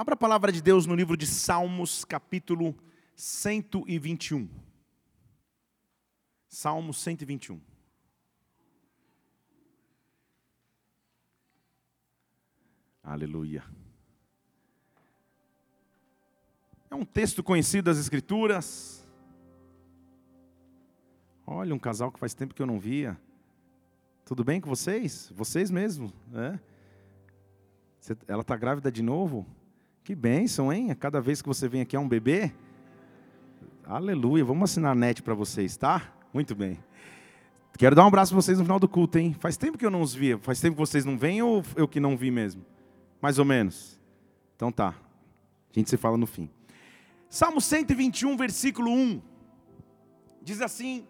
Abra a palavra de Deus no livro de Salmos, capítulo 121. Salmos 121. Aleluia. É um texto conhecido das Escrituras. Olha, um casal que faz tempo que eu não via. Tudo bem com vocês? Vocês mesmos, né? Ela está grávida de novo? Que bênção, hein? Cada vez que você vem aqui é um bebê. Aleluia. Vamos assinar a net para vocês, tá? Muito bem. Quero dar um abraço para vocês no final do culto, hein? Faz tempo que eu não os via. Faz tempo que vocês não vêm ou eu que não vi mesmo? Mais ou menos. Então tá. A gente se fala no fim. Salmo 121, versículo 1. Diz assim: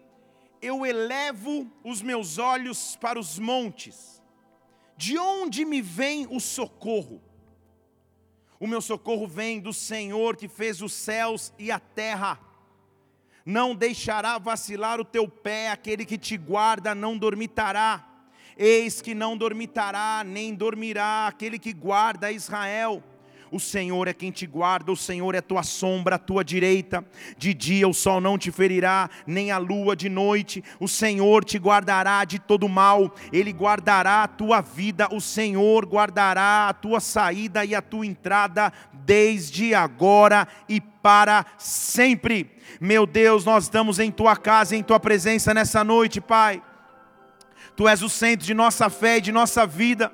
Eu elevo os meus olhos para os montes. De onde me vem o socorro? O meu socorro vem do Senhor que fez os céus e a terra. Não deixará vacilar o teu pé, aquele que te guarda não dormitará. Eis que não dormitará, nem dormirá aquele que guarda Israel. O Senhor é quem te guarda, o Senhor é tua sombra, a tua direita. De dia o sol não te ferirá, nem a lua de noite. O Senhor te guardará de todo mal, ele guardará a tua vida. O Senhor guardará a tua saída e a tua entrada, desde agora e para sempre. Meu Deus, nós estamos em tua casa, em tua presença nessa noite, Pai. Tu és o centro de nossa fé e de nossa vida.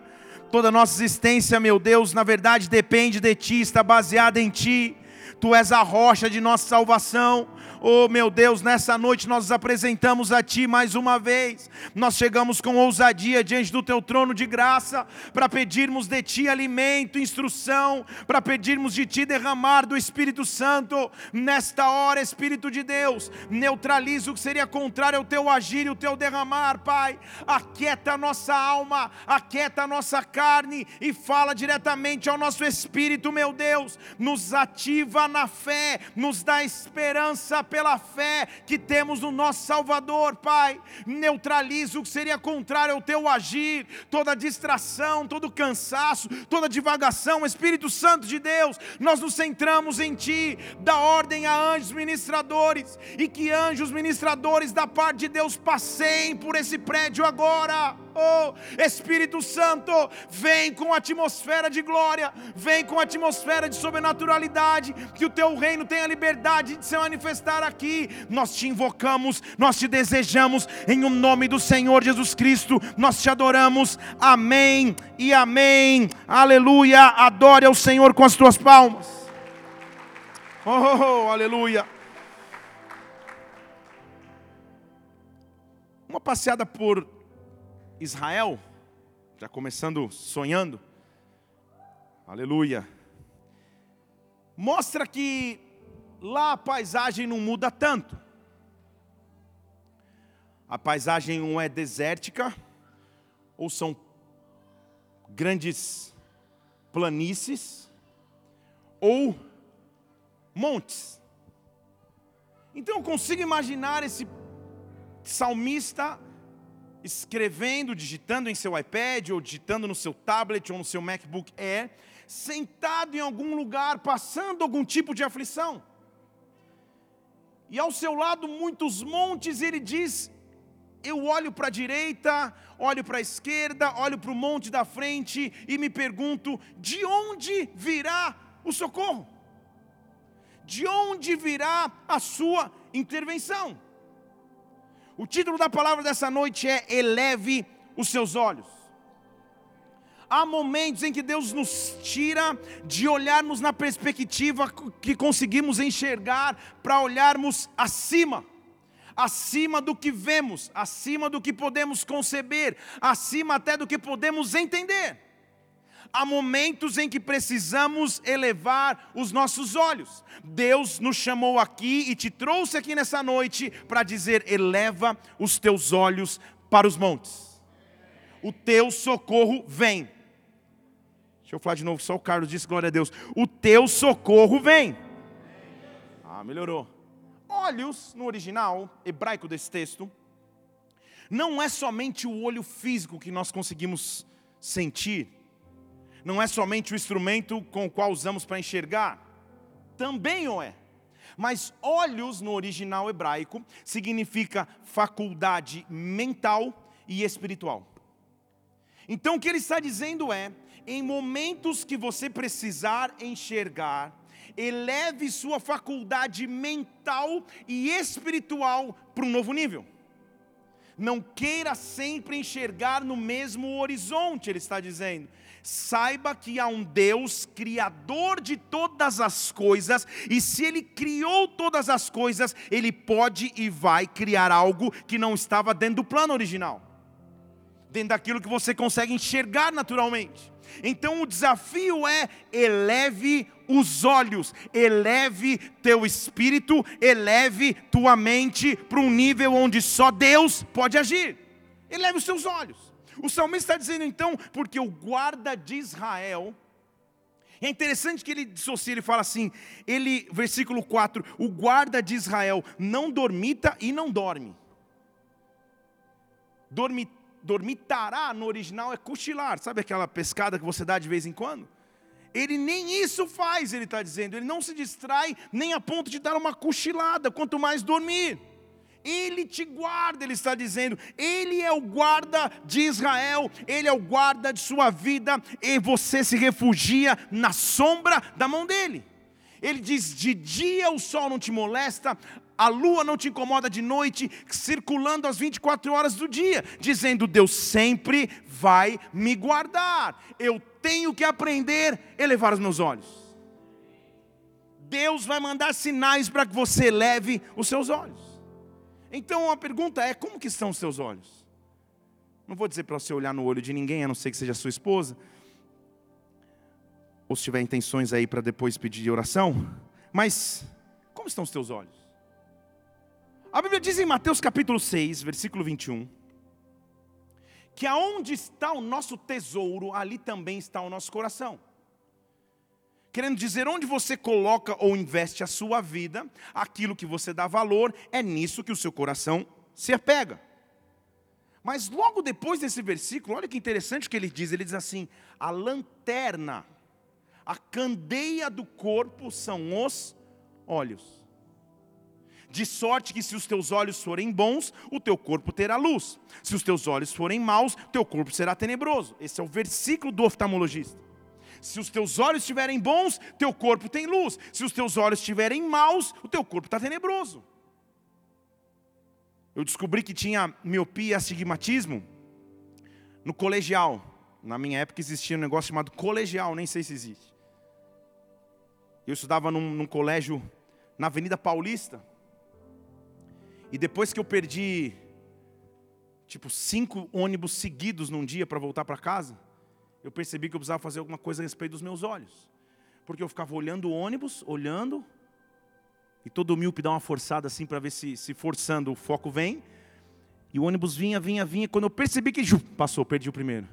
Toda a nossa existência, meu Deus, na verdade depende de Ti, está baseada em Ti. Tu és a rocha de nossa salvação. Oh meu Deus, nessa noite nós nos apresentamos a Ti mais uma vez. Nós chegamos com ousadia diante do Teu trono de graça para pedirmos de Ti alimento, instrução, para pedirmos de Ti derramar do Espírito Santo. Nesta hora, Espírito de Deus, neutraliza o que seria contrário ao Teu agir e o Teu derramar, Pai. Aquieta a nossa alma, aquieta a nossa carne e fala diretamente ao nosso espírito, meu Deus. Nos ativa na fé, nos dá esperança pela fé que temos no nosso Salvador, Pai. Neutraliza o que seria contrário ao teu agir, toda distração, todo cansaço, toda divagação, Espírito Santo de Deus, nós nos centramos em Ti, dá ordem a anjos ministradores, e que anjos ministradores da parte de Deus passeiem por esse prédio agora Espírito Santo, vem com atmosfera de glória, vem com atmosfera de sobrenaturalidade, que o teu reino tenha liberdade de se manifestar aqui. Nós te invocamos, nós te desejamos, em o nome do Senhor Jesus Cristo, nós te adoramos. Amém e amém. Aleluia. Adore ao Senhor com as tuas palmas. Oh, oh, oh aleluia. Uma passeada por Israel, já começando sonhando, aleluia, mostra que lá a paisagem não muda tanto. A paisagem não é desértica, ou são grandes planícies, ou montes. Então eu consigo imaginar esse salmista escrevendo, digitando em seu iPad, ou digitando no seu tablet, ou no seu MacBook Air, sentado em algum lugar, passando algum tipo de aflição. E ao seu lado muitos montes, ele diz: Eu olho para a direita, olho para a esquerda, olho para o monte da frente e me pergunto: de onde virá o socorro? De onde virá a sua intervenção? O título da palavra dessa noite é Eleve os seus olhos. Há momentos em que Deus nos tira de olharmos na perspectiva que conseguimos enxergar para olharmos acima acima do que vemos, acima do que podemos conceber, acima até do que podemos entender há momentos em que precisamos elevar os nossos olhos. Deus nos chamou aqui e te trouxe aqui nessa noite para dizer: eleva os teus olhos para os montes. O teu socorro vem. Deixa eu falar de novo, só o Carlos disse glória a Deus. O teu socorro vem. Ah, melhorou. Olhos, no original hebraico desse texto, não é somente o olho físico que nós conseguimos sentir, não é somente o instrumento com o qual usamos para enxergar, também o é. Mas olhos no original hebraico significa faculdade mental e espiritual. Então o que ele está dizendo é: em momentos que você precisar enxergar, eleve sua faculdade mental e espiritual para um novo nível. Não queira sempre enxergar no mesmo horizonte, ele está dizendo. Saiba que há um Deus criador de todas as coisas, e se Ele criou todas as coisas, Ele pode e vai criar algo que não estava dentro do plano original, dentro daquilo que você consegue enxergar naturalmente. Então o desafio é: eleve os olhos, eleve teu espírito, eleve tua mente para um nível onde só Deus pode agir. Eleve os seus olhos. O salmista está dizendo então, porque o guarda de Israel, é interessante que ele dissocia, ele fala assim, ele, versículo 4, o guarda de Israel não dormita e não dorme. Dormi, dormitará no original é cochilar, sabe aquela pescada que você dá de vez em quando? Ele nem isso faz, ele está dizendo, ele não se distrai nem a ponto de dar uma cochilada, quanto mais dormir. Ele te guarda, ele está dizendo, Ele é o guarda de Israel, Ele é o guarda de sua vida, e você se refugia na sombra da mão dele. Ele diz: de dia o sol não te molesta, a lua não te incomoda de noite, circulando às 24 horas do dia, dizendo: Deus sempre vai me guardar. Eu tenho que aprender a elevar os meus olhos. Deus vai mandar sinais para que você eleve os seus olhos. Então a pergunta é: como que estão os seus olhos? Não vou dizer para você olhar no olho de ninguém, a não ser que seja sua esposa, ou se tiver intenções aí para depois pedir oração, mas como estão os teus olhos? A Bíblia diz em Mateus capítulo 6, versículo 21, que aonde está o nosso tesouro, ali também está o nosso coração querendo dizer onde você coloca ou investe a sua vida, aquilo que você dá valor, é nisso que o seu coração se apega. Mas logo depois desse versículo, olha que interessante o que ele diz: ele diz assim: a lanterna, a candeia do corpo são os olhos. De sorte que se os teus olhos forem bons, o teu corpo terá luz. Se os teus olhos forem maus, teu corpo será tenebroso. Esse é o versículo do oftalmologista. Se os teus olhos estiverem bons, teu corpo tem luz. Se os teus olhos estiverem maus, o teu corpo está tenebroso. Eu descobri que tinha miopia e astigmatismo no colegial. Na minha época existia um negócio chamado colegial, nem sei se existe. Eu estudava num, num colégio na Avenida Paulista. E depois que eu perdi, tipo, cinco ônibus seguidos num dia para voltar para casa, eu percebi que eu precisava fazer alguma coisa a respeito dos meus olhos. Porque eu ficava olhando o ônibus, olhando, e todo míope dá uma forçada assim para ver se, se forçando o foco vem. E o ônibus vinha, vinha, vinha. Quando eu percebi que passou, perdi o primeiro.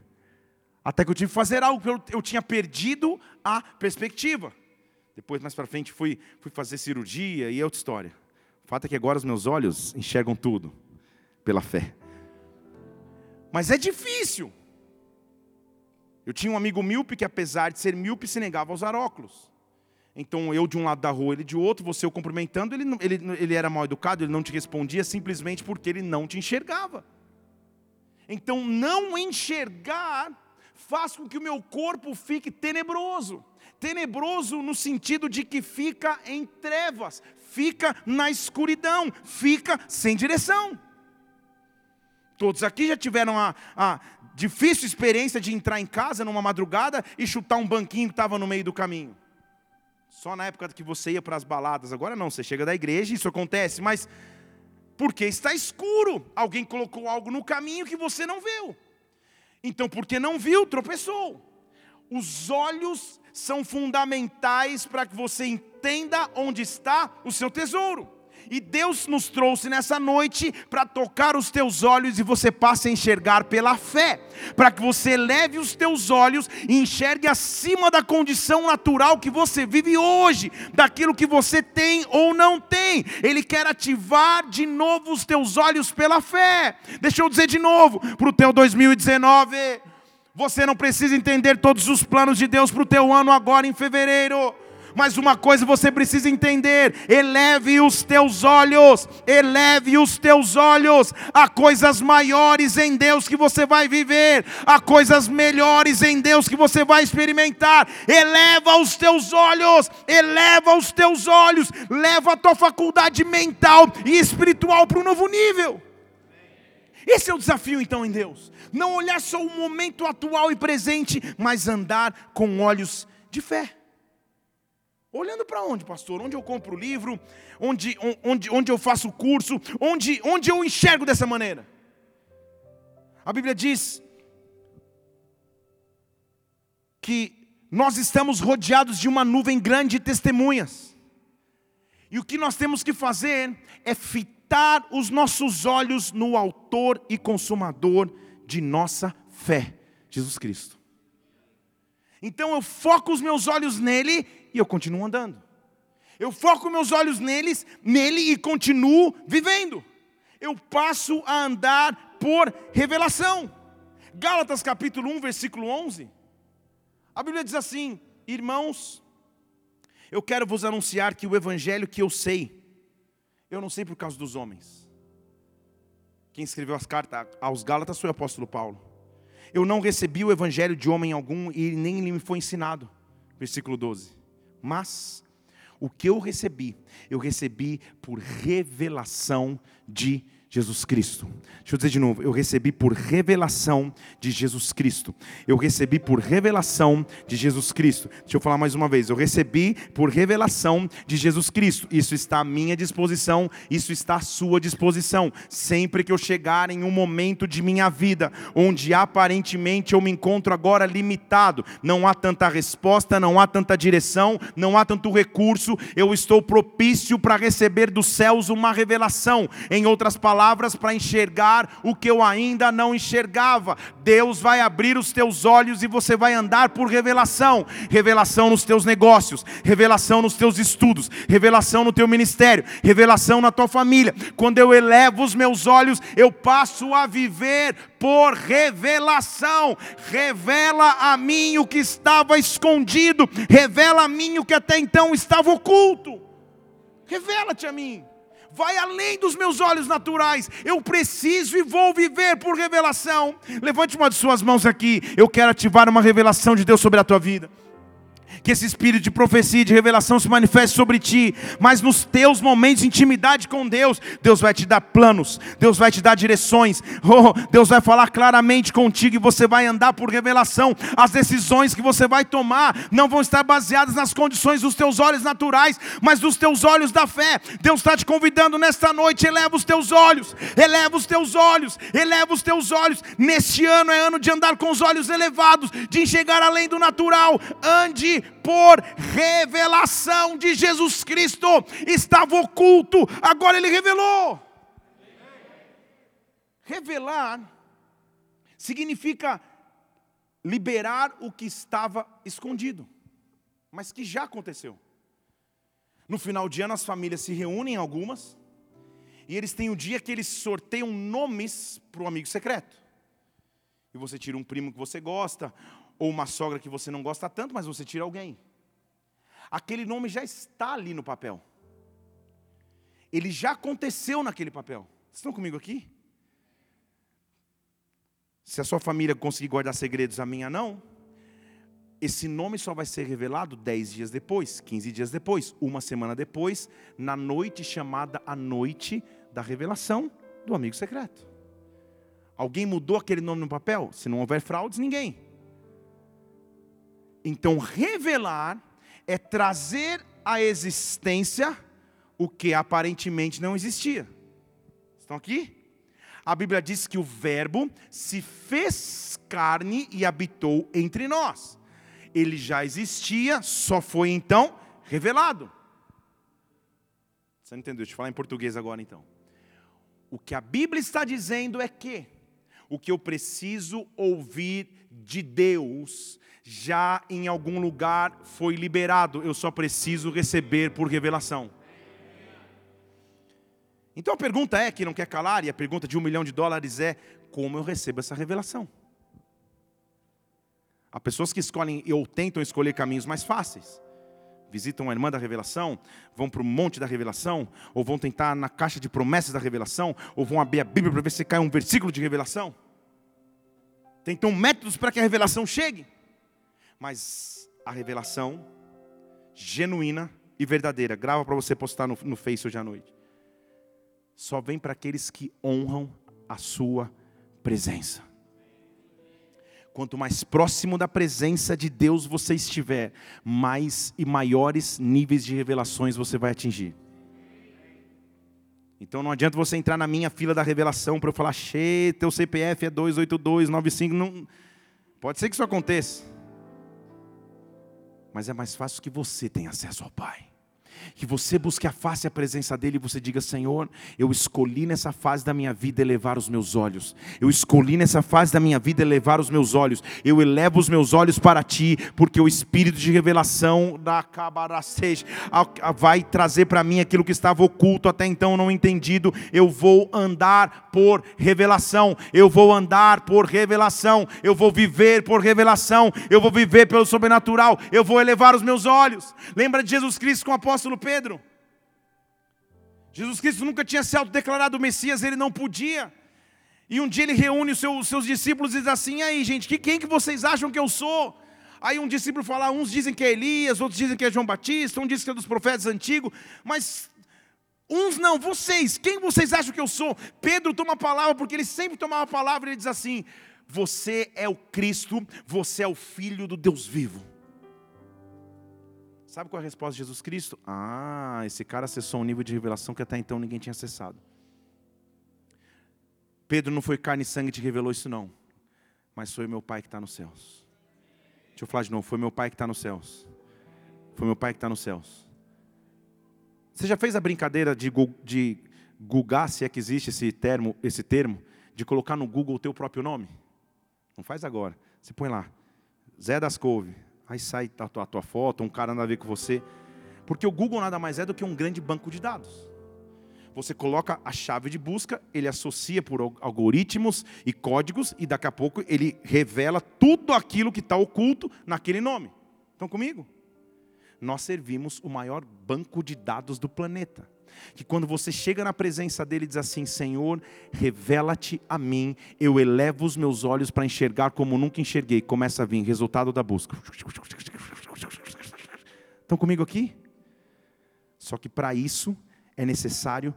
Até que eu tive que fazer algo, eu, eu tinha perdido a perspectiva. Depois, mais para frente, fui, fui fazer cirurgia e é outra história. O fato é que agora os meus olhos enxergam tudo pela fé. Mas é difícil. Eu tinha um amigo míope que, apesar de ser míope, se negava a usar óculos. Então, eu de um lado da rua, ele de outro, você o cumprimentando, ele, ele, ele era mal educado, ele não te respondia simplesmente porque ele não te enxergava. Então, não enxergar faz com que o meu corpo fique tenebroso. Tenebroso no sentido de que fica em trevas, fica na escuridão, fica sem direção. Todos aqui já tiveram a, a difícil experiência de entrar em casa numa madrugada e chutar um banquinho que estava no meio do caminho. Só na época que você ia para as baladas, agora não, você chega da igreja e isso acontece, mas porque está escuro, alguém colocou algo no caminho que você não viu. Então, porque não viu, tropeçou. Os olhos são fundamentais para que você entenda onde está o seu tesouro. E Deus nos trouxe nessa noite para tocar os teus olhos e você passe a enxergar pela fé, para que você leve os teus olhos e enxergue acima da condição natural que você vive hoje, daquilo que você tem ou não tem. Ele quer ativar de novo os teus olhos pela fé. Deixa eu dizer de novo para o teu 2019 Você não precisa entender todos os planos de Deus para o teu ano agora em fevereiro. Mas uma coisa você precisa entender: eleve os teus olhos, eleve os teus olhos a coisas maiores em Deus que você vai viver, a coisas melhores em Deus que você vai experimentar. Eleva os teus olhos, eleva os teus olhos, leva a tua faculdade mental e espiritual para um novo nível. Esse é o desafio então em Deus. Não olhar só o momento atual e presente, mas andar com olhos de fé. Olhando para onde, pastor? Onde eu compro o livro? Onde, onde, onde eu faço o curso? Onde, onde eu enxergo dessa maneira? A Bíblia diz que nós estamos rodeados de uma nuvem grande de testemunhas. E o que nós temos que fazer é fitar os nossos olhos no Autor e Consumador de nossa fé, Jesus Cristo. Então eu foco os meus olhos nele e eu continuo andando. Eu foco meus olhos neles, nele e continuo vivendo. Eu passo a andar por revelação. Gálatas capítulo 1, versículo 11. A Bíblia diz assim: Irmãos, eu quero vos anunciar que o evangelho que eu sei, eu não sei por causa dos homens. Quem escreveu as cartas aos Gálatas foi o apóstolo Paulo. Eu não recebi o evangelho de homem algum e nem me foi ensinado. Versículo 12. Mas o que eu recebi, eu recebi por revelação de Jesus Cristo. Deixa eu dizer de novo, eu recebi por revelação de Jesus Cristo. Eu recebi por revelação de Jesus Cristo. Deixa eu falar mais uma vez, eu recebi por revelação de Jesus Cristo. Isso está à minha disposição, isso está à sua disposição. Sempre que eu chegar em um momento de minha vida onde aparentemente eu me encontro agora limitado, não há tanta resposta, não há tanta direção, não há tanto recurso, eu estou propício para receber dos céus uma revelação. Em outras palavras, palavras para enxergar o que eu ainda não enxergava. Deus vai abrir os teus olhos e você vai andar por revelação revelação nos teus negócios, revelação nos teus estudos, revelação no teu ministério, revelação na tua família. Quando eu elevo os meus olhos, eu passo a viver por revelação. Revela a mim o que estava escondido, revela a mim o que até então estava oculto. Revela-te a mim vai além dos meus olhos naturais. Eu preciso e vou viver por revelação. Levante uma de suas mãos aqui. Eu quero ativar uma revelação de Deus sobre a tua vida que esse espírito de profecia e de revelação se manifeste sobre ti, mas nos teus momentos de intimidade com Deus, Deus vai te dar planos, Deus vai te dar direções, oh, Deus vai falar claramente contigo e você vai andar por revelação. As decisões que você vai tomar não vão estar baseadas nas condições dos teus olhos naturais, mas dos teus olhos da fé. Deus está te convidando nesta noite, eleva os teus olhos, eleva os teus olhos, eleva os teus olhos. Neste ano é ano de andar com os olhos elevados, de enxergar além do natural. Ande por revelação de Jesus Cristo. Estava oculto, agora ele revelou. Revelar significa liberar o que estava escondido, mas que já aconteceu. No final de ano, as famílias se reúnem, algumas, e eles têm o um dia que eles sorteiam nomes para o amigo secreto. E você tira um primo que você gosta, ou uma sogra que você não gosta tanto, mas você tira alguém. Aquele nome já está ali no papel. Ele já aconteceu naquele papel. Estão comigo aqui? Se a sua família conseguir guardar segredos, a minha não. Esse nome só vai ser revelado dez dias depois, 15 dias depois, uma semana depois, na noite chamada a noite da revelação do amigo secreto. Alguém mudou aquele nome no papel? Se não houver fraudes, ninguém. Então, revelar é trazer à existência o que aparentemente não existia. Estão aqui? A Bíblia diz que o Verbo se fez carne e habitou entre nós. Ele já existia, só foi então revelado. Você não entendeu? Deixa eu falar em português agora então. O que a Bíblia está dizendo é que o que eu preciso ouvir de Deus já em algum lugar foi liberado, eu só preciso receber por revelação. Então a pergunta é, que não quer calar, e a pergunta de um milhão de dólares é: como eu recebo essa revelação? Há pessoas que escolhem ou tentam escolher caminhos mais fáceis. Visitam a irmã da revelação, vão para o monte da revelação, ou vão tentar na caixa de promessas da revelação, ou vão abrir a Bíblia para ver se cai um versículo de revelação. Tentam métodos para que a revelação chegue. Mas a revelação genuína e verdadeira, grava para você postar no, no Face hoje à noite, só vem para aqueles que honram a sua presença. Quanto mais próximo da presença de Deus você estiver, mais e maiores níveis de revelações você vai atingir. Então não adianta você entrar na minha fila da revelação para eu falar, che, teu CPF é 28295, não pode ser que isso aconteça. Mas é mais fácil que você tenha acesso ao Pai que você busque a face e a presença dele e você diga: Senhor, eu escolhi nessa fase da minha vida elevar os meus olhos. Eu escolhi nessa fase da minha vida elevar os meus olhos. Eu elevo os meus olhos para ti, porque o espírito de revelação da Cabaracej vai trazer para mim aquilo que estava oculto até então não entendido. Eu vou andar por revelação. Eu vou andar por revelação. Eu vou viver por revelação. Eu vou viver pelo sobrenatural. Eu vou elevar os meus olhos. Lembra de Jesus Cristo com o apóstolo Pedro. Jesus Cristo nunca tinha se autodeclarado Messias, ele não podia. E um dia ele reúne os seus, seus discípulos e diz assim: aí, gente, que, quem que vocês acham que eu sou? Aí um discípulo fala: uns dizem que é Elias, outros dizem que é João Batista, um diz que é dos profetas antigos, mas uns não, vocês, quem vocês acham que eu sou? Pedro toma a palavra, porque ele sempre tomava a palavra e ele diz assim: Você é o Cristo, você é o Filho do Deus vivo. Sabe qual é a resposta de Jesus Cristo? Ah, esse cara acessou um nível de revelação que até então ninguém tinha acessado. Pedro não foi carne e sangue que te revelou isso, não. Mas foi meu Pai que está nos céus. Deixa eu falar de novo. Foi meu Pai que está nos céus. Foi meu Pai que está nos céus. Você já fez a brincadeira de, de se é que existe esse termo, esse termo, de colocar no Google o teu próprio nome? Não faz agora. Você põe lá, Zé das Couve. Aí sai a tua, a tua foto, um cara nada a ver com você. Porque o Google nada mais é do que um grande banco de dados. Você coloca a chave de busca, ele associa por algoritmos e códigos, e daqui a pouco ele revela tudo aquilo que está oculto naquele nome. Estão comigo? Nós servimos o maior banco de dados do planeta que quando você chega na presença dele e diz assim: Senhor, revela-te a mim, eu elevo os meus olhos para enxergar como nunca enxerguei. Começa a vir resultado da busca. Estão comigo aqui? Só que para isso é necessário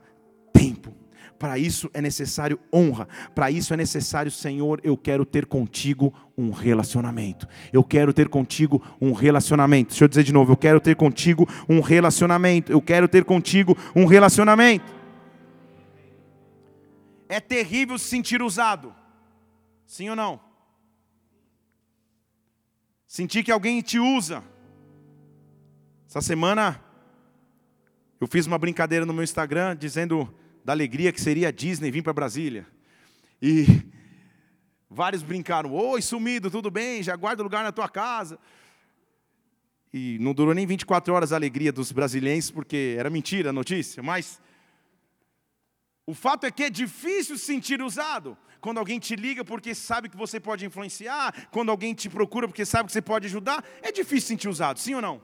tempo. Para isso é necessário honra. Para isso é necessário, Senhor, eu quero ter contigo um relacionamento. Eu quero ter contigo um relacionamento. Deixa eu dizer de novo, eu quero ter contigo um relacionamento. Eu quero ter contigo um relacionamento. É terrível se sentir usado. Sim ou não? Sentir que alguém te usa. Essa semana eu fiz uma brincadeira no meu Instagram dizendo da alegria que seria a Disney vir para Brasília. E vários brincaram: Oi, sumido, tudo bem? Já guarda lugar na tua casa. E não durou nem 24 horas a alegria dos brasileiros, porque era mentira a notícia, mas o fato é que é difícil se sentir usado. Quando alguém te liga porque sabe que você pode influenciar, quando alguém te procura porque sabe que você pode ajudar, é difícil se sentir usado, sim ou não?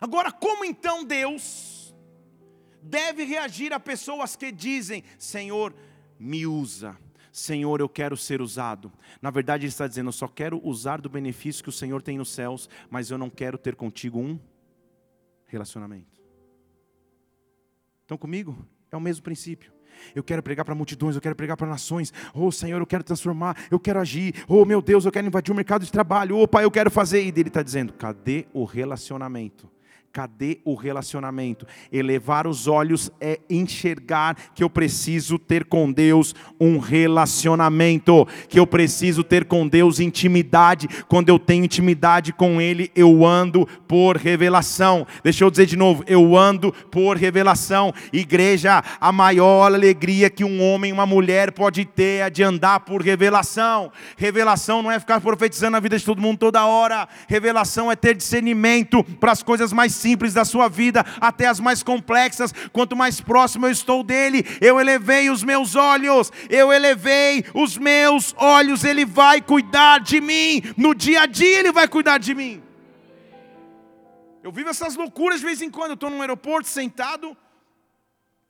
Agora, como então Deus deve reagir a pessoas que dizem: Senhor, me usa. Senhor, eu quero ser usado. Na verdade, ele está dizendo: Eu só quero usar do benefício que o Senhor tem nos céus, mas eu não quero ter contigo um relacionamento. Estão comigo? É o mesmo princípio. Eu quero pregar para multidões, eu quero pregar para nações. Oh Senhor, eu quero transformar, eu quero agir. Oh meu Deus, eu quero invadir o mercado de trabalho. Oh Pai, eu quero fazer. E ele está dizendo: cadê o relacionamento? Cadê o relacionamento? Elevar os olhos é enxergar que eu preciso ter com Deus um relacionamento, que eu preciso ter com Deus intimidade. Quando eu tenho intimidade com Ele, eu ando por revelação. Deixa eu dizer de novo: eu ando por revelação. Igreja, a maior alegria que um homem e uma mulher pode ter é de andar por revelação. Revelação não é ficar profetizando a vida de todo mundo toda hora. Revelação é ter discernimento para as coisas mais simples da sua vida até as mais complexas. Quanto mais próximo eu estou dele, eu elevei os meus olhos, eu elevei os meus olhos. Ele vai cuidar de mim, no dia a dia ele vai cuidar de mim. Eu vivo essas loucuras de vez em quando. Eu estou num aeroporto sentado,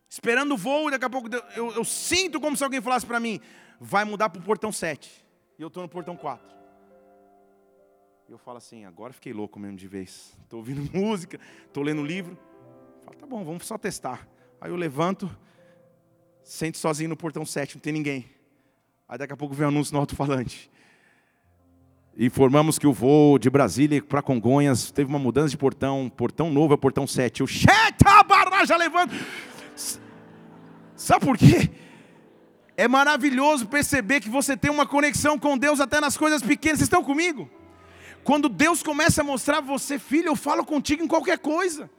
esperando o voo, e daqui a pouco eu, eu sinto como se alguém falasse para mim: vai mudar para o portão 7. E eu estou no portão 4. Eu falo assim: agora fiquei louco mesmo de vez. Estou ouvindo música, estou lendo livro. Falo, tá bom, vamos só testar. Aí eu levanto, sento sozinho no portão 7, não tem ninguém. Aí daqui a pouco vem um anúncio no alto-falante. Informamos que o voo de Brasília para Congonhas teve uma mudança de portão, portão novo é portão 7. Eu já levanto. Sabe por quê? É maravilhoso perceber que você tem uma conexão com Deus até nas coisas pequenas. Vocês estão comigo? Quando Deus começa a mostrar você, filho, eu falo contigo em qualquer coisa.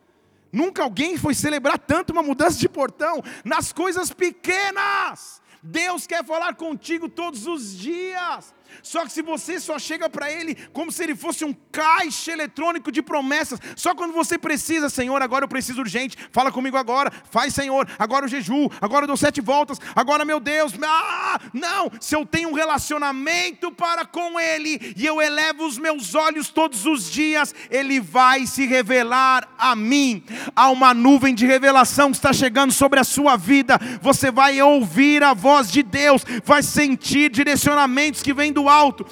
Nunca alguém foi celebrar tanto uma mudança de portão nas coisas pequenas. Deus quer falar contigo todos os dias. Só que se você só chega para Ele como se Ele fosse um caixa eletrônico de promessas, só quando você precisa, Senhor, agora eu preciso urgente, fala comigo agora, faz, Senhor, agora o jejum, agora eu dou sete voltas, agora, meu Deus, ah, não, se eu tenho um relacionamento para com Ele e eu elevo os meus olhos todos os dias, Ele vai se revelar a mim. Há uma nuvem de revelação que está chegando sobre a sua vida, você vai ouvir a voz de Deus, vai sentir direcionamentos que vêm do alto.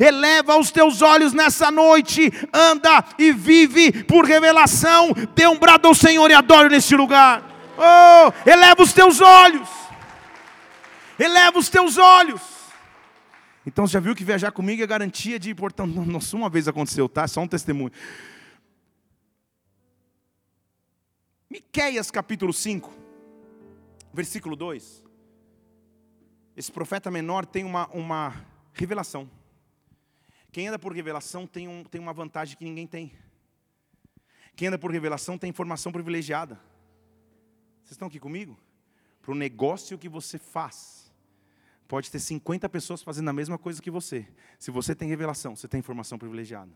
Eleva os teus olhos nessa noite, anda e vive por revelação. Dê um brado ao Senhor e adore neste lugar. Oh, eleva os teus olhos. Eleva os teus olhos. Então você já viu que viajar comigo é garantia de portanto, nossa, uma vez aconteceu, tá? Só um testemunho. Miqueias capítulo 5, versículo 2. Esse profeta menor tem uma, uma revelação. Quem anda por revelação tem, um, tem uma vantagem que ninguém tem. Quem anda por revelação tem informação privilegiada. Vocês estão aqui comigo? Para o negócio que você faz, pode ter 50 pessoas fazendo a mesma coisa que você. Se você tem revelação, você tem informação privilegiada.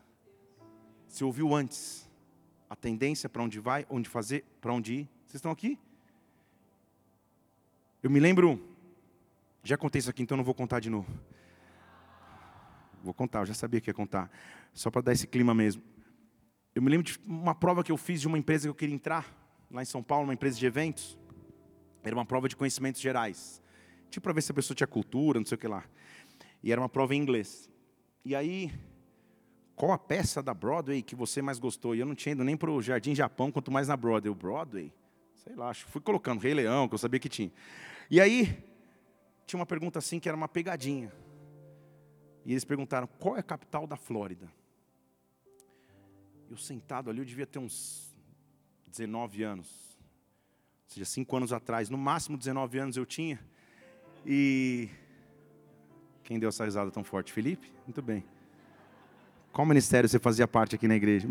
Se ouviu antes a tendência para onde vai, onde fazer, para onde ir. Vocês estão aqui? Eu me lembro já contei isso aqui, então não vou contar de novo. Vou contar, eu já sabia que ia contar. Só para dar esse clima mesmo. Eu me lembro de uma prova que eu fiz de uma empresa que eu queria entrar, lá em São Paulo, uma empresa de eventos. Era uma prova de conhecimentos gerais. Tipo para ver se a pessoa tinha cultura, não sei o que lá. E era uma prova em inglês. E aí, qual a peça da Broadway que você mais gostou? E eu não tinha ido nem para o Jardim Japão, quanto mais na Broadway. O Broadway? Sei lá, fui colocando Rei Leão, que eu sabia que tinha. E aí, tinha uma pergunta assim que era uma pegadinha. E eles perguntaram: qual é a capital da Flórida? Eu sentado ali, eu devia ter uns 19 anos. Ou seja, 5 anos atrás. No máximo 19 anos eu tinha. E. Quem deu essa risada tão forte? Felipe? Muito bem. Qual ministério você fazia parte aqui na igreja?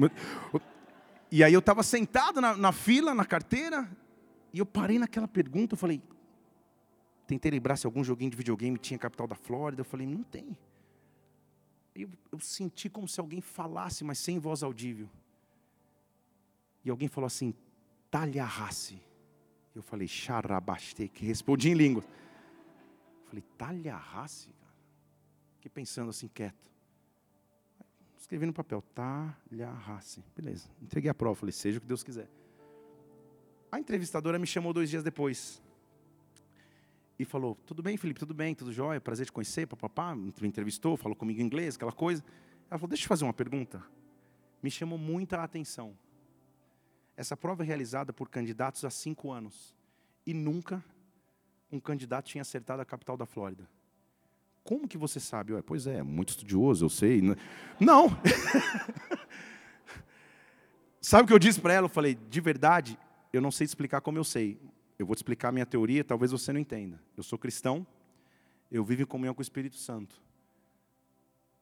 E aí eu estava sentado na, na fila, na carteira, e eu parei naquela pergunta, eu falei, Tentei lembrar se algum joguinho de videogame tinha capital da Flórida. Eu falei, não tem. Eu, eu senti como se alguém falasse, mas sem voz audível. E alguém falou assim, Talharrace. Eu falei, Xarabaste, que respondi em língua. Eu falei, Talharrace, cara. Fiquei pensando assim, quieto. Escrevi no papel, Talharrace. Beleza, entreguei a prova. Falei, seja o que Deus quiser. A entrevistadora me chamou dois dias depois e falou: Tudo bem, Felipe, tudo bem, tudo jóia, prazer te conhecer, papapá. Me entrevistou, falou comigo em inglês, aquela coisa. Ela falou: Deixa eu fazer uma pergunta. Me chamou muita atenção. Essa prova é realizada por candidatos há cinco anos e nunca um candidato tinha acertado a capital da Flórida. Como que você sabe? Ué, pois é, muito estudioso, eu sei. Não! sabe o que eu disse para ela? Eu falei: De verdade, eu não sei explicar como eu sei, eu vou te explicar a minha teoria, talvez você não entenda. Eu sou cristão, eu vivo em comunhão com o Espírito Santo.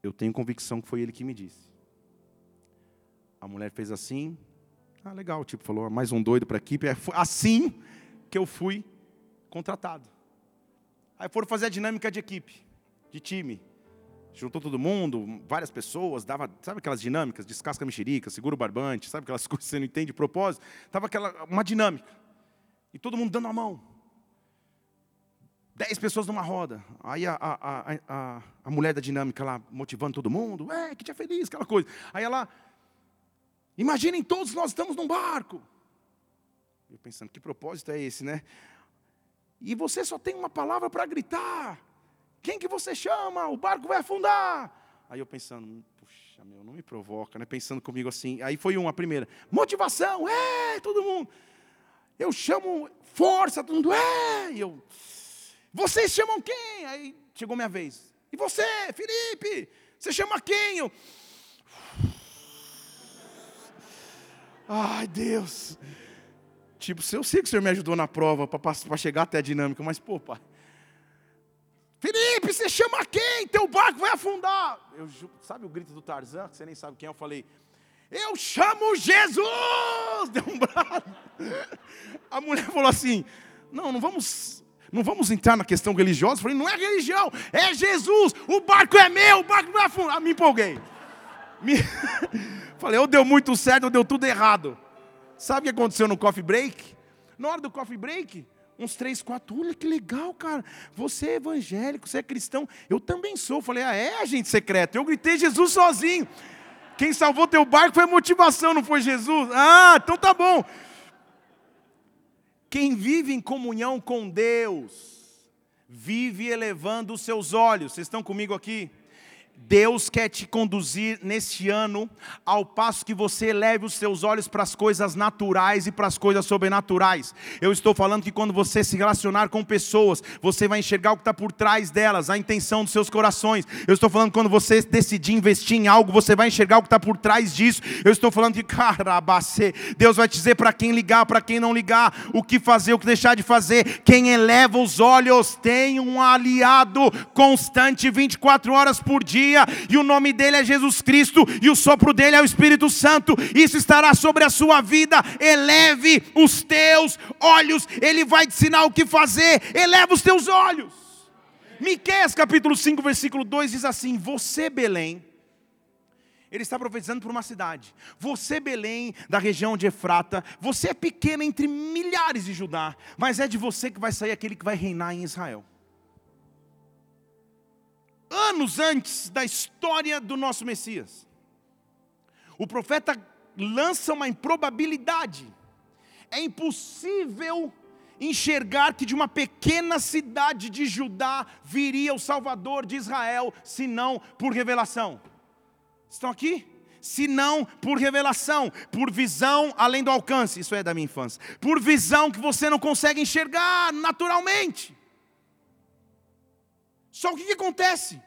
Eu tenho convicção que foi ele que me disse. A mulher fez assim, ah, legal, tipo, falou, mais um doido para a equipe. É assim que eu fui contratado. Aí foram fazer a dinâmica de equipe, de time. Juntou todo mundo, várias pessoas, dava, sabe aquelas dinâmicas, descasca mexerica, segura o barbante, sabe aquelas coisas que você não entende de propósito? Tava aquela uma dinâmica. E todo mundo dando a mão. Dez pessoas numa roda. Aí a, a, a, a, mulher da dinâmica lá motivando todo mundo. É, que dia feliz, aquela coisa. Aí ela, imaginem todos nós estamos num barco. Eu pensando, que propósito é esse, né? E você só tem uma palavra para gritar. Quem que você chama? O barco vai afundar. Aí eu pensando, puxa, meu, não me provoca, né? Pensando comigo assim. Aí foi uma primeira. Motivação, é, todo mundo. Eu chamo força, todo mundo, é. E eu, vocês chamam quem? Aí chegou minha vez. E você, Felipe? Você chama quem? Eu... Ai, Deus. Tipo, eu sei que o Senhor me ajudou na prova para chegar até a dinâmica, mas, pô, pai. Felipe, você chama quem? Teu barco vai afundar. Eu, sabe o grito do Tarzan, que você nem sabe quem é? Eu falei, eu chamo Jesus! Deu um braço. A mulher falou assim: não, não vamos não vamos entrar na questão religiosa. Eu falei, não é religião, é Jesus. O barco é meu, o barco vai afundar. Ah, me empolguei. Me... falei, ou deu muito certo ou deu tudo errado. Sabe o que aconteceu no coffee break? Na hora do coffee break, uns três, quatro, olha que legal, cara. Você é evangélico, você é cristão. Eu também sou. Falei, ah, é agente secreto. Eu gritei Jesus sozinho. Quem salvou teu barco foi a motivação, não foi Jesus. Ah, então tá bom. Quem vive em comunhão com Deus, vive elevando os seus olhos. Vocês estão comigo aqui? Deus quer te conduzir neste ano ao passo que você leve os seus olhos para as coisas naturais e para as coisas sobrenaturais. Eu estou falando que quando você se relacionar com pessoas, você vai enxergar o que está por trás delas, a intenção dos seus corações. Eu estou falando que quando você decidir investir em algo, você vai enxergar o que está por trás disso. Eu estou falando que, carabacê, Deus vai te dizer para quem ligar, para quem não ligar, o que fazer, o que deixar de fazer. Quem eleva os olhos tem um aliado constante 24 horas por dia dia, e o nome dele é Jesus Cristo, e o sopro dele é o Espírito Santo. Isso estará sobre a sua vida. Eleve os teus olhos, ele vai te ensinar o que fazer. Eleva os teus olhos. Miqueias capítulo 5, versículo 2 diz assim: Você, Belém, ele está profetizando para uma cidade. Você, Belém, da região de Efrata, você é pequena entre milhares de Judá, mas é de você que vai sair aquele que vai reinar em Israel anos antes da história do nosso Messias. O profeta lança uma improbabilidade. É impossível enxergar que de uma pequena cidade de Judá viria o Salvador de Israel, senão por revelação. Estão aqui? Se não por revelação, por visão além do alcance, isso é da minha infância, por visão que você não consegue enxergar naturalmente. Só o que, que acontece?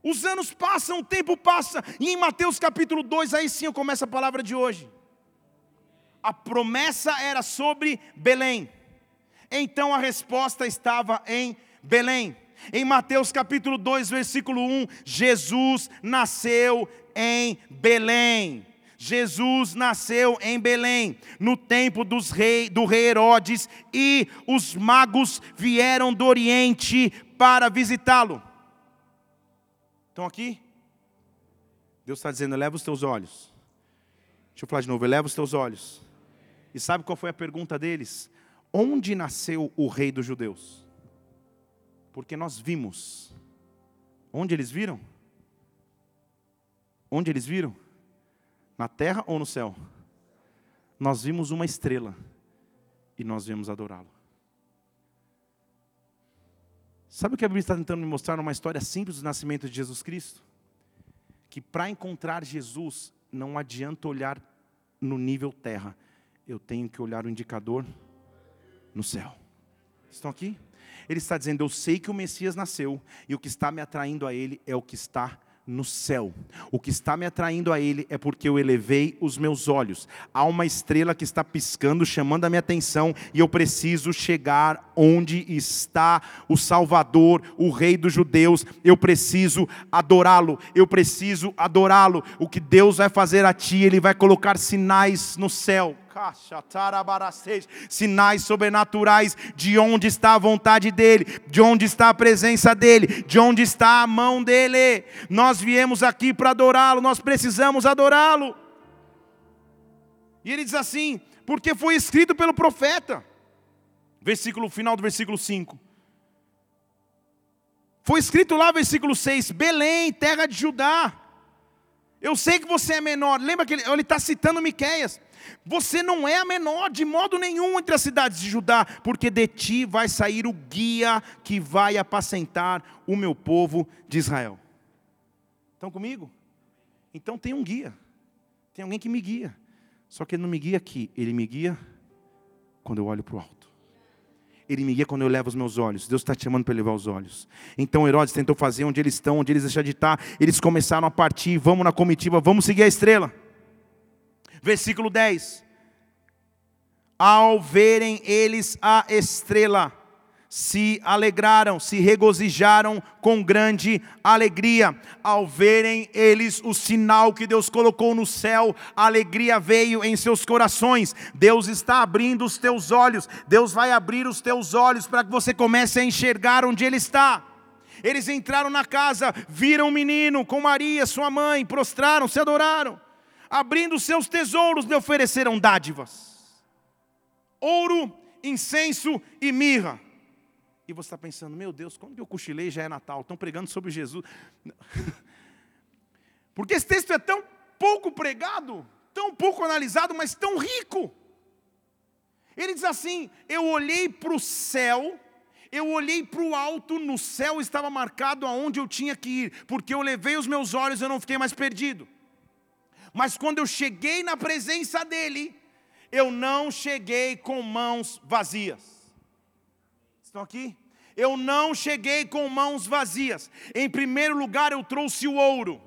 Os anos passam, o tempo passa, e em Mateus capítulo 2, aí sim começa a palavra de hoje. A promessa era sobre Belém. Então a resposta estava em Belém. Em Mateus capítulo 2, versículo 1, Jesus nasceu em Belém. Jesus nasceu em Belém, no tempo dos rei, do rei Herodes, e os magos vieram do Oriente para visitá-lo. Estão aqui? Deus está dizendo: eleva os teus olhos. Deixa eu falar de novo: eleva os teus olhos. E sabe qual foi a pergunta deles? Onde nasceu o rei dos judeus? Porque nós vimos. Onde eles viram? Onde eles viram? Na terra ou no céu? Nós vimos uma estrela e nós viemos adorá-lo. Sabe o que a Bíblia está tentando me mostrar numa história simples do nascimento de Jesus Cristo? Que para encontrar Jesus, não adianta olhar no nível terra, eu tenho que olhar o indicador no céu. Estão aqui? Ele está dizendo: Eu sei que o Messias nasceu, e o que está me atraindo a ele é o que está no céu. O que está me atraindo a Ele é porque eu elevei os meus olhos. Há uma estrela que está piscando, chamando a minha atenção, e eu preciso chegar onde está o Salvador, o Rei dos Judeus. Eu preciso adorá-lo. Eu preciso adorá-lo. O que Deus vai fazer a ti, Ele vai colocar sinais no céu. Sinais sobrenaturais de onde está a vontade dEle, de onde está a presença dEle, de onde está a mão dEle. Nós viemos aqui para adorá-lo, nós precisamos adorá-lo. E ele diz assim: porque foi escrito pelo profeta. Versículo final do versículo 5. Foi escrito lá, versículo 6, Belém, terra de Judá. Eu sei que você é menor. Lembra que ele está citando Miquéias. Você não é a menor de modo nenhum entre as cidades de Judá, porque de ti vai sair o guia que vai apacentar o meu povo de Israel. Estão comigo? Então tem um guia. Tem alguém que me guia. Só que ele não me guia aqui, ele me guia quando eu olho para o alto. Ele me guia quando eu levo os meus olhos. Deus está te chamando para levar os olhos. Então Herodes tentou fazer onde eles estão, onde eles deixaram de estar. Eles começaram a partir, vamos na comitiva, vamos seguir a estrela. Versículo 10. Ao verem eles a estrela, se alegraram, se regozijaram com grande alegria. Ao verem eles o sinal que Deus colocou no céu, a alegria veio em seus corações. Deus está abrindo os teus olhos, Deus vai abrir os teus olhos para que você comece a enxergar onde Ele está. Eles entraram na casa, viram o menino com Maria, sua mãe, prostraram, se adoraram, abrindo seus tesouros, lhe ofereceram dádivas: ouro, incenso e mirra. E você está pensando, meu Deus, quando eu cochilei já é Natal, estão pregando sobre Jesus. Porque esse texto é tão pouco pregado, tão pouco analisado, mas tão rico. Ele diz assim: Eu olhei para o céu, eu olhei para o alto, no céu estava marcado aonde eu tinha que ir, porque eu levei os meus olhos, eu não fiquei mais perdido. Mas quando eu cheguei na presença dEle, eu não cheguei com mãos vazias. Estão aqui? Eu não cheguei com mãos vazias. Em primeiro lugar, eu trouxe o ouro.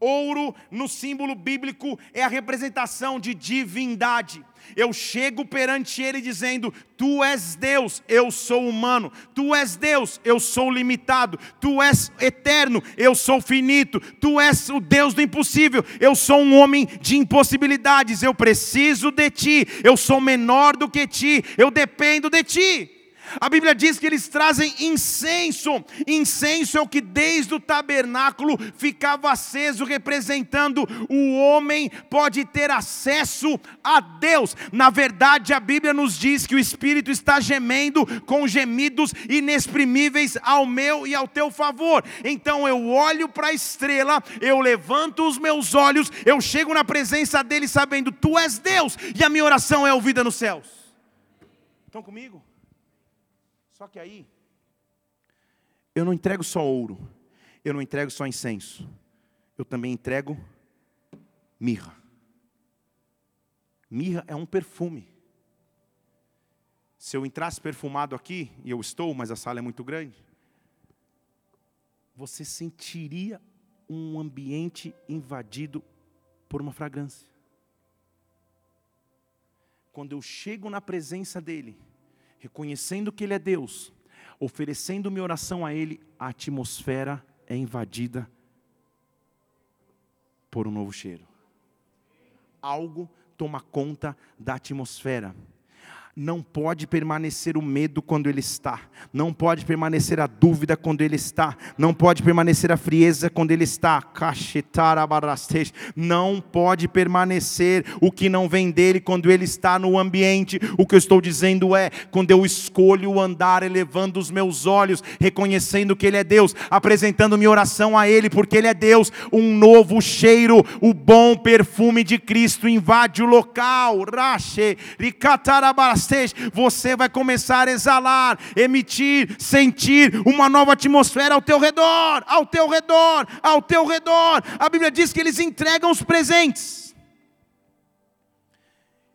Ouro, no símbolo bíblico, é a representação de divindade. Eu chego perante Ele dizendo: Tu és Deus, eu sou humano. Tu és Deus, eu sou limitado. Tu és eterno, eu sou finito. Tu és o Deus do impossível, eu sou um homem de impossibilidades. Eu preciso de Ti, eu sou menor do que Ti, eu dependo de Ti. A Bíblia diz que eles trazem incenso. Incenso é o que desde o tabernáculo ficava aceso, representando o homem pode ter acesso a Deus. Na verdade, a Bíblia nos diz que o Espírito está gemendo com gemidos inexprimíveis ao meu e ao teu favor. Então eu olho para a estrela, eu levanto os meus olhos, eu chego na presença dele sabendo: Tu és Deus e a minha oração é ouvida nos céus. Estão comigo? Só que aí, eu não entrego só ouro, eu não entrego só incenso, eu também entrego mirra. Mirra é um perfume. Se eu entrasse perfumado aqui, e eu estou, mas a sala é muito grande, você sentiria um ambiente invadido por uma fragrância. Quando eu chego na presença dEle, reconhecendo que Ele é Deus, oferecendo minha oração a Ele, a atmosfera é invadida por um novo cheiro. Algo toma conta da atmosfera não pode permanecer o medo quando ele está, não pode permanecer a dúvida quando ele está, não pode permanecer a frieza quando ele está, não pode permanecer o que não vem dele quando ele está no ambiente. O que eu estou dizendo é, quando eu escolho andar elevando os meus olhos, reconhecendo que ele é Deus, apresentando minha oração a ele, porque ele é Deus, um novo cheiro, o bom perfume de Cristo invade o local, rache, você vai começar a exalar, emitir, sentir uma nova atmosfera ao teu redor, ao teu redor, ao teu redor. A Bíblia diz que eles entregam os presentes.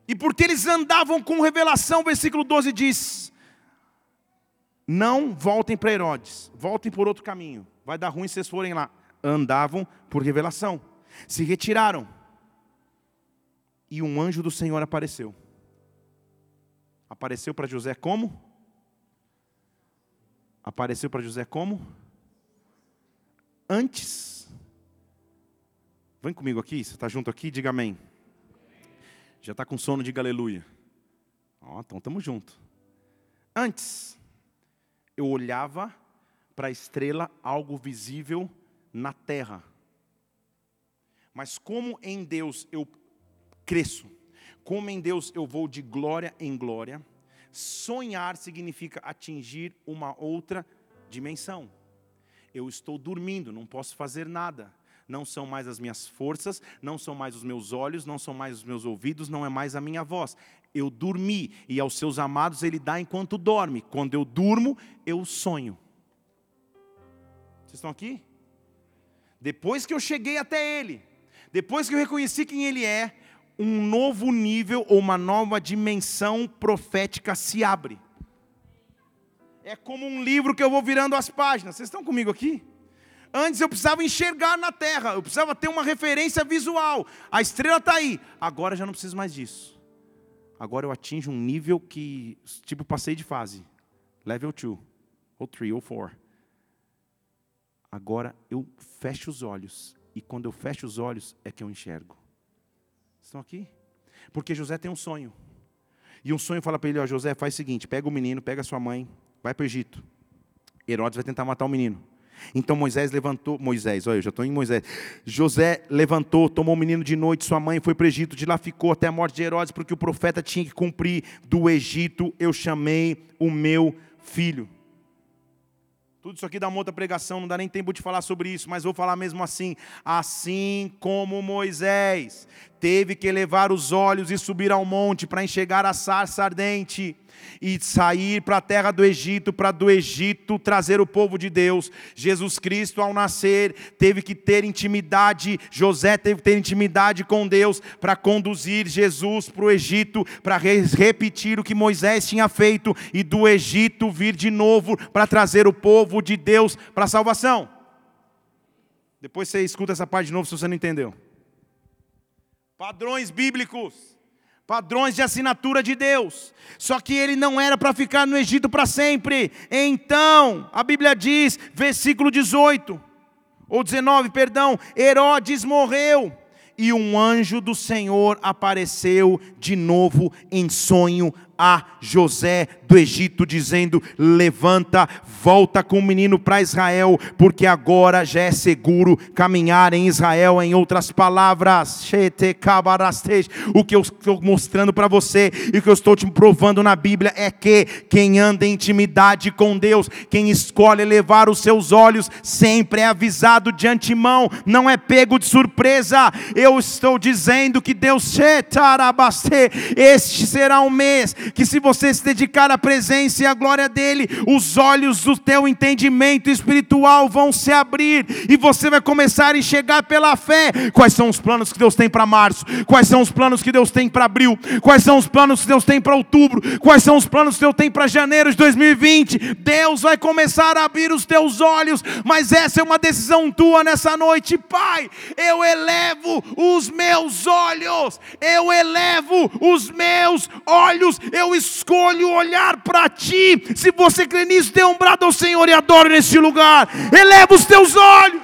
E porque eles andavam com revelação, versículo 12 diz: Não voltem para Herodes, voltem por outro caminho. Vai dar ruim se vocês forem lá. Andavam por revelação, se retiraram. E um anjo do Senhor apareceu Apareceu para José como? Apareceu para José como? Antes. Vem comigo aqui, você está junto aqui? Diga amém. Já está com sono, diga aleluia. Ó, então estamos juntos. Antes, eu olhava para a estrela, algo visível na terra. Mas como em Deus eu cresço, como em Deus eu vou de glória em glória, sonhar significa atingir uma outra dimensão. Eu estou dormindo, não posso fazer nada. Não são mais as minhas forças, não são mais os meus olhos, não são mais os meus ouvidos, não é mais a minha voz. Eu dormi e aos seus amados ele dá enquanto dorme. Quando eu durmo, eu sonho. Vocês estão aqui? Depois que eu cheguei até ele, depois que eu reconheci quem ele é, um novo nível ou uma nova dimensão profética se abre. É como um livro que eu vou virando as páginas. Vocês estão comigo aqui? Antes eu precisava enxergar na terra, eu precisava ter uma referência visual. A estrela está aí. Agora já não preciso mais disso. Agora eu atinjo um nível que, tipo, passei de fase. Level 2, ou 3, ou 4. Agora eu fecho os olhos. E quando eu fecho os olhos é que eu enxergo. Estão aqui? Porque José tem um sonho. E um sonho fala para ele: Ó, José, faz o seguinte: pega o menino, pega a sua mãe, vai para o Egito. Herodes vai tentar matar o menino. Então Moisés levantou, Moisés, olha, eu já estou em Moisés. José levantou, tomou o menino de noite, sua mãe foi para o Egito, de lá ficou até a morte de Herodes, porque o profeta tinha que cumprir. Do Egito eu chamei o meu filho. Tudo isso aqui dá uma outra pregação, não dá nem tempo de falar sobre isso, mas vou falar mesmo assim. Assim como Moisés teve que levar os olhos e subir ao monte para enxergar a sarça ardente e sair para a terra do Egito, para do Egito trazer o povo de Deus. Jesus Cristo, ao nascer, teve que ter intimidade, José teve que ter intimidade com Deus para conduzir Jesus para o Egito, para repetir o que Moisés tinha feito e do Egito vir de novo para trazer o povo de Deus para a salvação. Depois você escuta essa parte de novo se você não entendeu. Padrões bíblicos padrões de assinatura de Deus. Só que ele não era para ficar no Egito para sempre. Então, a Bíblia diz, versículo 18 ou 19, perdão, Herodes morreu e um anjo do Senhor apareceu de novo em sonho a José do Egito, dizendo: Levanta, volta com o menino para Israel, porque agora já é seguro caminhar em Israel. Em outras palavras, o que eu estou mostrando para você e o que eu estou te provando na Bíblia é que quem anda em intimidade com Deus, quem escolhe levar os seus olhos, sempre é avisado de antemão, não é pego de surpresa. Eu estou dizendo que Deus, este será um mês que se você se dedicar à presença e à glória dEle, os olhos do teu entendimento espiritual vão se abrir e você vai começar a enxergar pela fé quais são os planos que Deus tem para março, quais são os planos que Deus tem para abril, quais são os planos que Deus tem para outubro, quais são os planos que Deus tem para janeiro de 2020. Deus vai começar a abrir os teus olhos, mas essa é uma decisão tua nessa noite, Pai. Eu elevo os meus olhos, eu elevo os meus olhos, eu escolho olhar para ti. Se você crê nisso, dê um brado ao Senhor e adore nesse lugar. Eleva os teus olhos.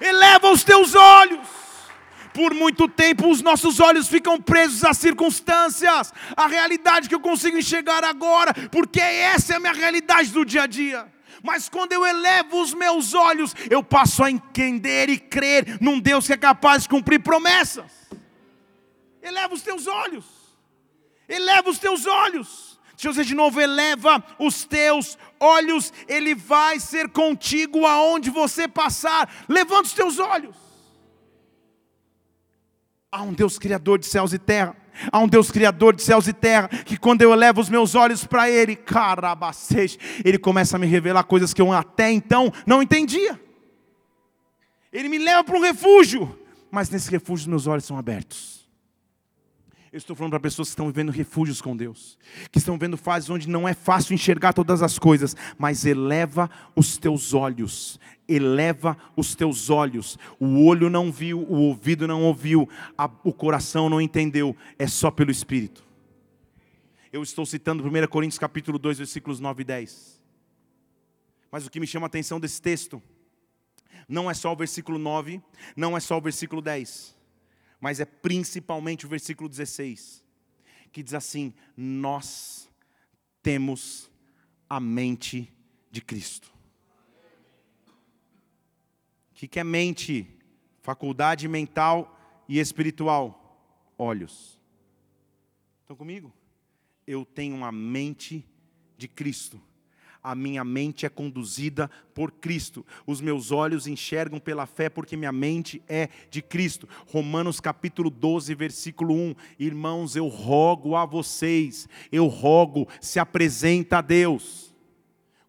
Eleva os teus olhos. Por muito tempo os nossos olhos ficam presos às circunstâncias, à realidade que eu consigo enxergar agora, porque essa é a minha realidade do dia a dia. Mas quando eu elevo os meus olhos, eu passo a entender e crer num Deus que é capaz de cumprir promessas. Eleva os teus olhos. Eleva os teus olhos. Deixa eu dizer de novo, eleva os teus olhos, Ele vai ser contigo aonde você passar. Levanta os teus olhos. Há um Deus criador de céus e terra. Há um Deus criador de céus e terra, que quando eu levo os meus olhos para Ele, carabacete, Ele começa a me revelar coisas que eu até então não entendia. Ele me leva para um refúgio, mas nesse refúgio meus olhos são abertos. Eu estou falando para pessoas que estão vivendo refúgios com Deus, que estão vendo fases onde não é fácil enxergar todas as coisas, mas eleva os teus olhos, eleva os teus olhos. O olho não viu, o ouvido não ouviu, a, o coração não entendeu, é só pelo Espírito. Eu estou citando 1 Coríntios capítulo 2, versículos 9 e 10. Mas o que me chama a atenção desse texto não é só o versículo 9, não é só o versículo 10 mas é principalmente o versículo 16, que diz assim: Nós temos a mente de Cristo. O que é mente? Faculdade mental e espiritual. Olhos. Estão comigo? Eu tenho uma mente de Cristo a minha mente é conduzida por Cristo. Os meus olhos enxergam pela fé, porque minha mente é de Cristo. Romanos capítulo 12, versículo 1. Irmãos, eu rogo a vocês, eu rogo, se apresenta a Deus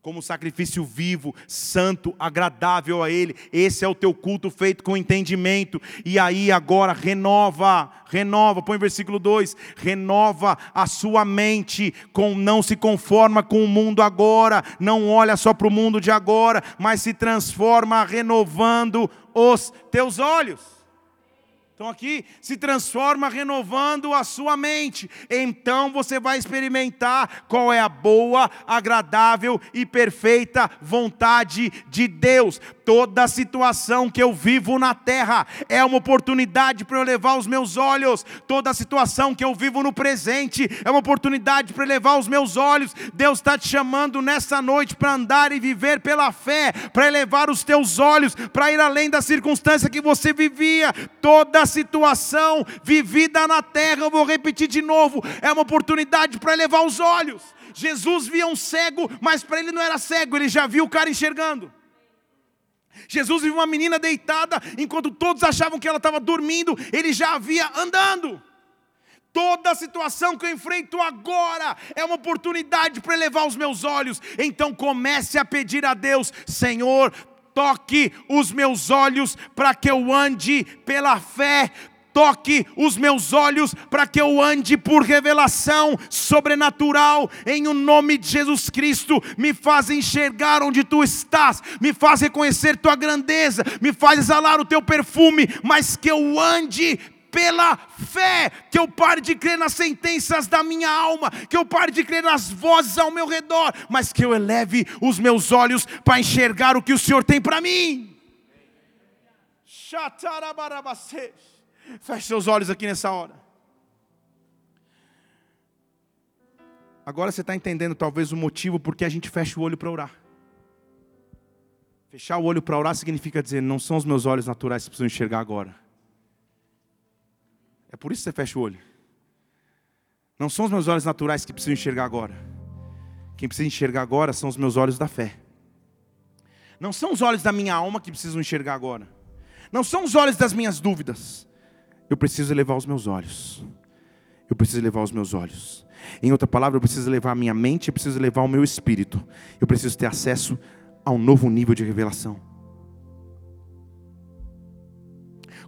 como sacrifício vivo, santo, agradável a Ele. Esse é o teu culto feito com entendimento. E aí agora renova, renova, põe versículo 2: renova a sua mente, com não se conforma com o mundo agora, não olha só para o mundo de agora, mas se transforma renovando os teus olhos. Então aqui se transforma renovando a sua mente. Então você vai experimentar qual é a boa, agradável e perfeita vontade de Deus. Toda situação que eu vivo na terra é uma oportunidade para eu levar os meus olhos. Toda situação que eu vivo no presente é uma oportunidade para levar os meus olhos. Deus está te chamando nessa noite para andar e viver pela fé, para elevar os teus olhos, para ir além da circunstância que você vivia. Toda situação vivida na terra, eu vou repetir de novo, é uma oportunidade para elevar os olhos. Jesus via um cego, mas para ele não era cego, ele já viu o cara enxergando. Jesus viu uma menina deitada, enquanto todos achavam que ela estava dormindo, ele já havia andando. Toda a situação que eu enfrento agora é uma oportunidade para elevar os meus olhos. Então comece a pedir a Deus: Senhor, toque os meus olhos para que eu ande pela fé, toque os meus olhos para que eu ande por revelação sobrenatural, em o nome de Jesus Cristo, me faz enxergar onde tu estás, me faz reconhecer tua grandeza, me faz exalar o teu perfume, mas que eu ande pela fé, que eu pare de crer nas sentenças da minha alma, que eu pare de crer nas vozes ao meu redor, mas que eu eleve os meus olhos para enxergar o que o Senhor tem para mim. Feche seus olhos aqui nessa hora. Agora você está entendendo talvez o motivo por que a gente fecha o olho para orar. Fechar o olho para orar significa dizer: não são os meus olhos naturais que precisam enxergar agora. É por isso que você fecha o olho. Não são os meus olhos naturais que precisam enxergar agora. Quem precisa enxergar agora são os meus olhos da fé. Não são os olhos da minha alma que precisam enxergar agora. Não são os olhos das minhas dúvidas. Eu preciso elevar os meus olhos. Eu preciso elevar os meus olhos. Em outra palavra, eu preciso levar a minha mente, eu preciso levar o meu espírito. Eu preciso ter acesso a um novo nível de revelação.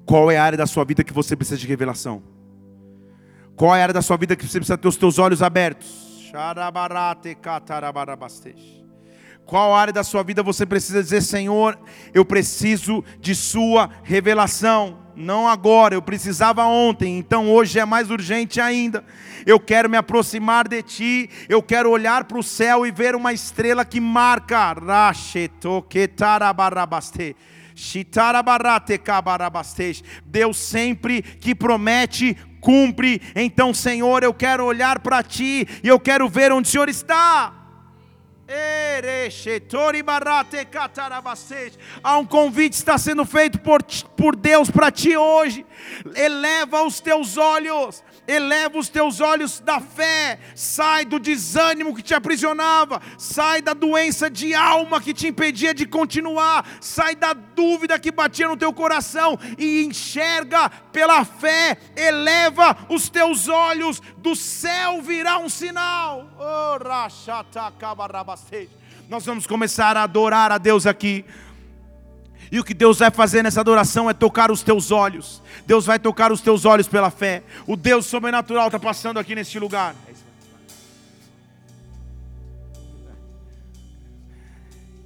Qual é a área da sua vida que você precisa de revelação? Qual é a área da sua vida que você precisa ter os teus olhos abertos? Qual área da sua vida você precisa dizer, Senhor, eu preciso de Sua revelação? Não agora, eu precisava ontem, então hoje é mais urgente ainda. Eu quero me aproximar de Ti, eu quero olhar para o céu e ver uma estrela que marca. Deus sempre que promete, cumpre. Então, Senhor, eu quero olhar para Ti e eu quero ver onde o Senhor está. Há um convite está sendo feito por, por Deus para ti hoje. Eleva os teus olhos eleva os teus olhos da fé, sai do desânimo que te aprisionava, sai da doença de alma que te impedia de continuar, sai da dúvida que batia no teu coração e enxerga pela fé, eleva os teus olhos, do céu virá um sinal. Oh, Nós vamos começar a adorar a Deus aqui. E o que Deus vai fazer nessa adoração é tocar os teus olhos. Deus vai tocar os teus olhos pela fé. O Deus sobrenatural está passando aqui neste lugar.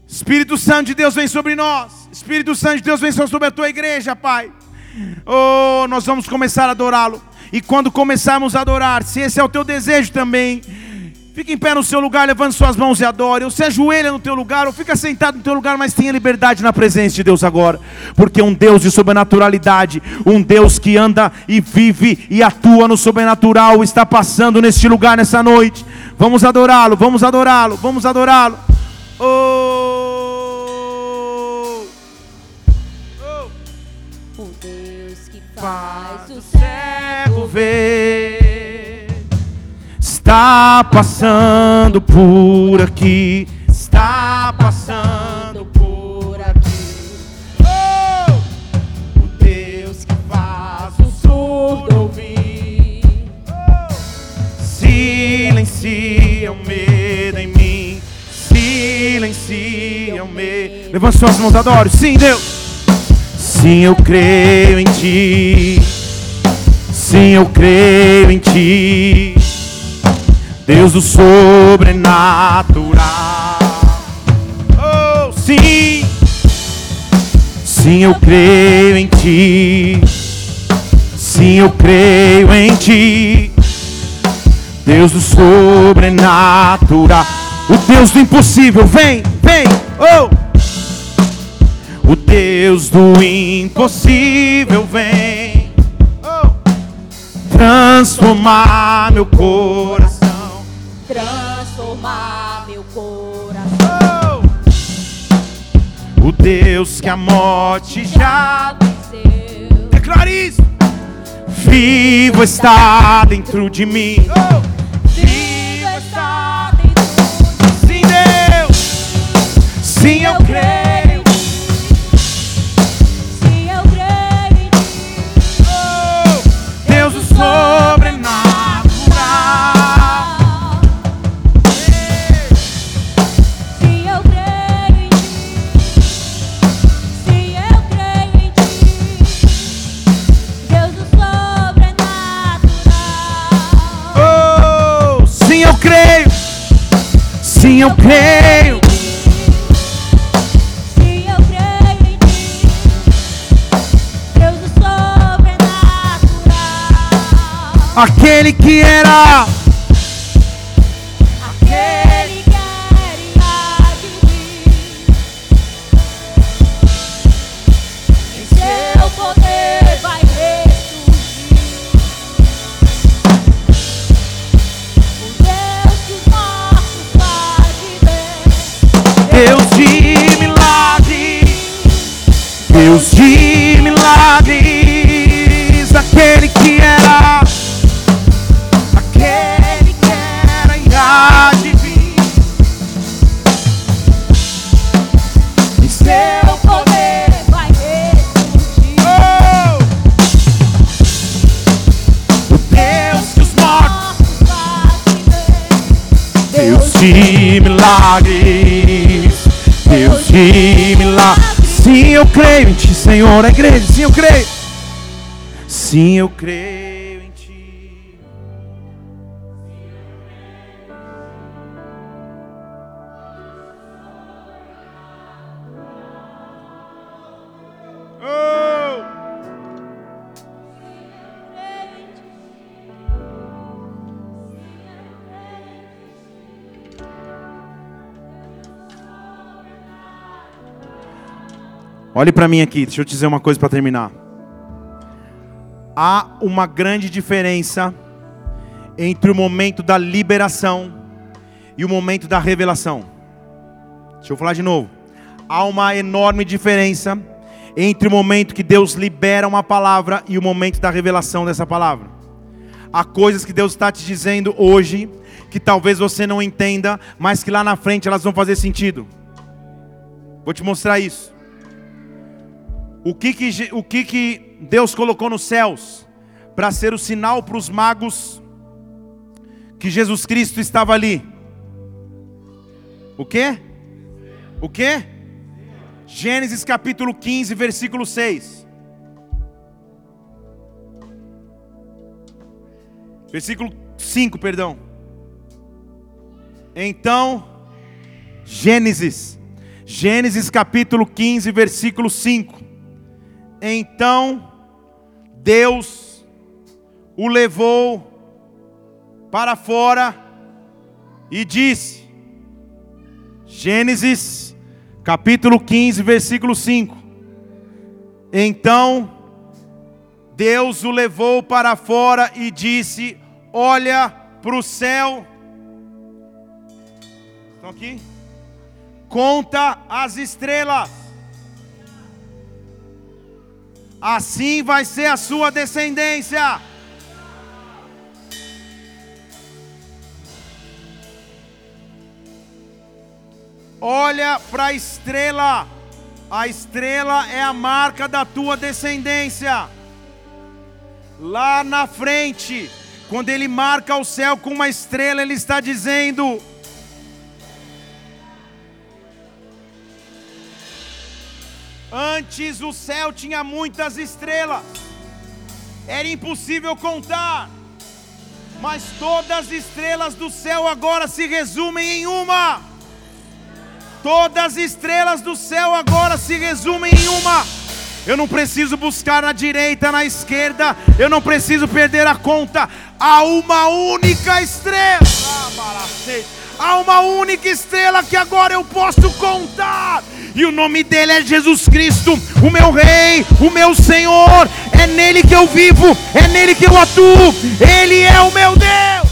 Espírito Santo de Deus vem sobre nós. Espírito Santo de Deus vem sobre a tua igreja, Pai. Oh, nós vamos começar a adorá-lo. E quando começarmos a adorar, se esse é o teu desejo também, Fica em pé no seu lugar, levante suas mãos e adore. Ou se ajoelha no teu lugar, ou fica sentado no teu lugar, mas tenha liberdade na presença de Deus agora. Porque um Deus de sobrenaturalidade, um Deus que anda e vive e atua no sobrenatural, está passando neste lugar nessa noite. Vamos adorá-lo, vamos adorá-lo, vamos adorá-lo. Oh. Está passando por aqui, está passando por aqui. Oh! O Deus que faz o surdo ouvir, oh! silencia o medo em mim, silencia o medo. Levante suas mãos, adoro. Sim, Deus. Sim, eu creio em Ti. Sim, eu creio em Ti. Deus do sobrenatural. Oh, sim, sim, eu creio em Ti. Sim, eu creio em Ti. Deus do sobrenatural. O Deus do impossível, vem, vem, oh. O Deus do impossível, vem. Oh. Transformar meu coração transformar meu coração. Oh! O Deus que a morte já venceu. Declare isso. Vivo está dentro de mim. Oh! Aquele que era. De milagres. Sim, eu creio em Ti, Senhor, a igreja, sim, eu creio. Sim, eu creio Olhe para mim aqui, deixa eu te dizer uma coisa para terminar. Há uma grande diferença entre o momento da liberação e o momento da revelação. Deixa eu falar de novo. Há uma enorme diferença entre o momento que Deus libera uma palavra e o momento da revelação dessa palavra. Há coisas que Deus está te dizendo hoje que talvez você não entenda, mas que lá na frente elas vão fazer sentido. Vou te mostrar isso. O que que, o que, que Deus colocou nos céus para ser o sinal para os magos que Jesus Cristo estava ali? O quê? O quê? Gênesis capítulo 15, versículo 6. Versículo 5, perdão. Então, Gênesis, Gênesis capítulo 15, versículo 5. Então Deus o levou para fora e disse, Gênesis capítulo 15, versículo 5. Então Deus o levou para fora e disse: Olha para o céu. Estão aqui? Conta as estrelas. Assim vai ser a sua descendência. Olha para a estrela. A estrela é a marca da tua descendência. Lá na frente, quando ele marca o céu com uma estrela, ele está dizendo: Antes o céu tinha muitas estrelas, era impossível contar, mas todas as estrelas do céu agora se resumem em uma. Todas as estrelas do céu agora se resumem em uma. Eu não preciso buscar na direita, na esquerda, eu não preciso perder a conta. Há uma única estrela. Há uma única estrela que agora eu posso contar. E o nome dele é Jesus Cristo, o meu Rei, o meu Senhor. É nele que eu vivo, é nele que eu atuo. Ele é o meu Deus.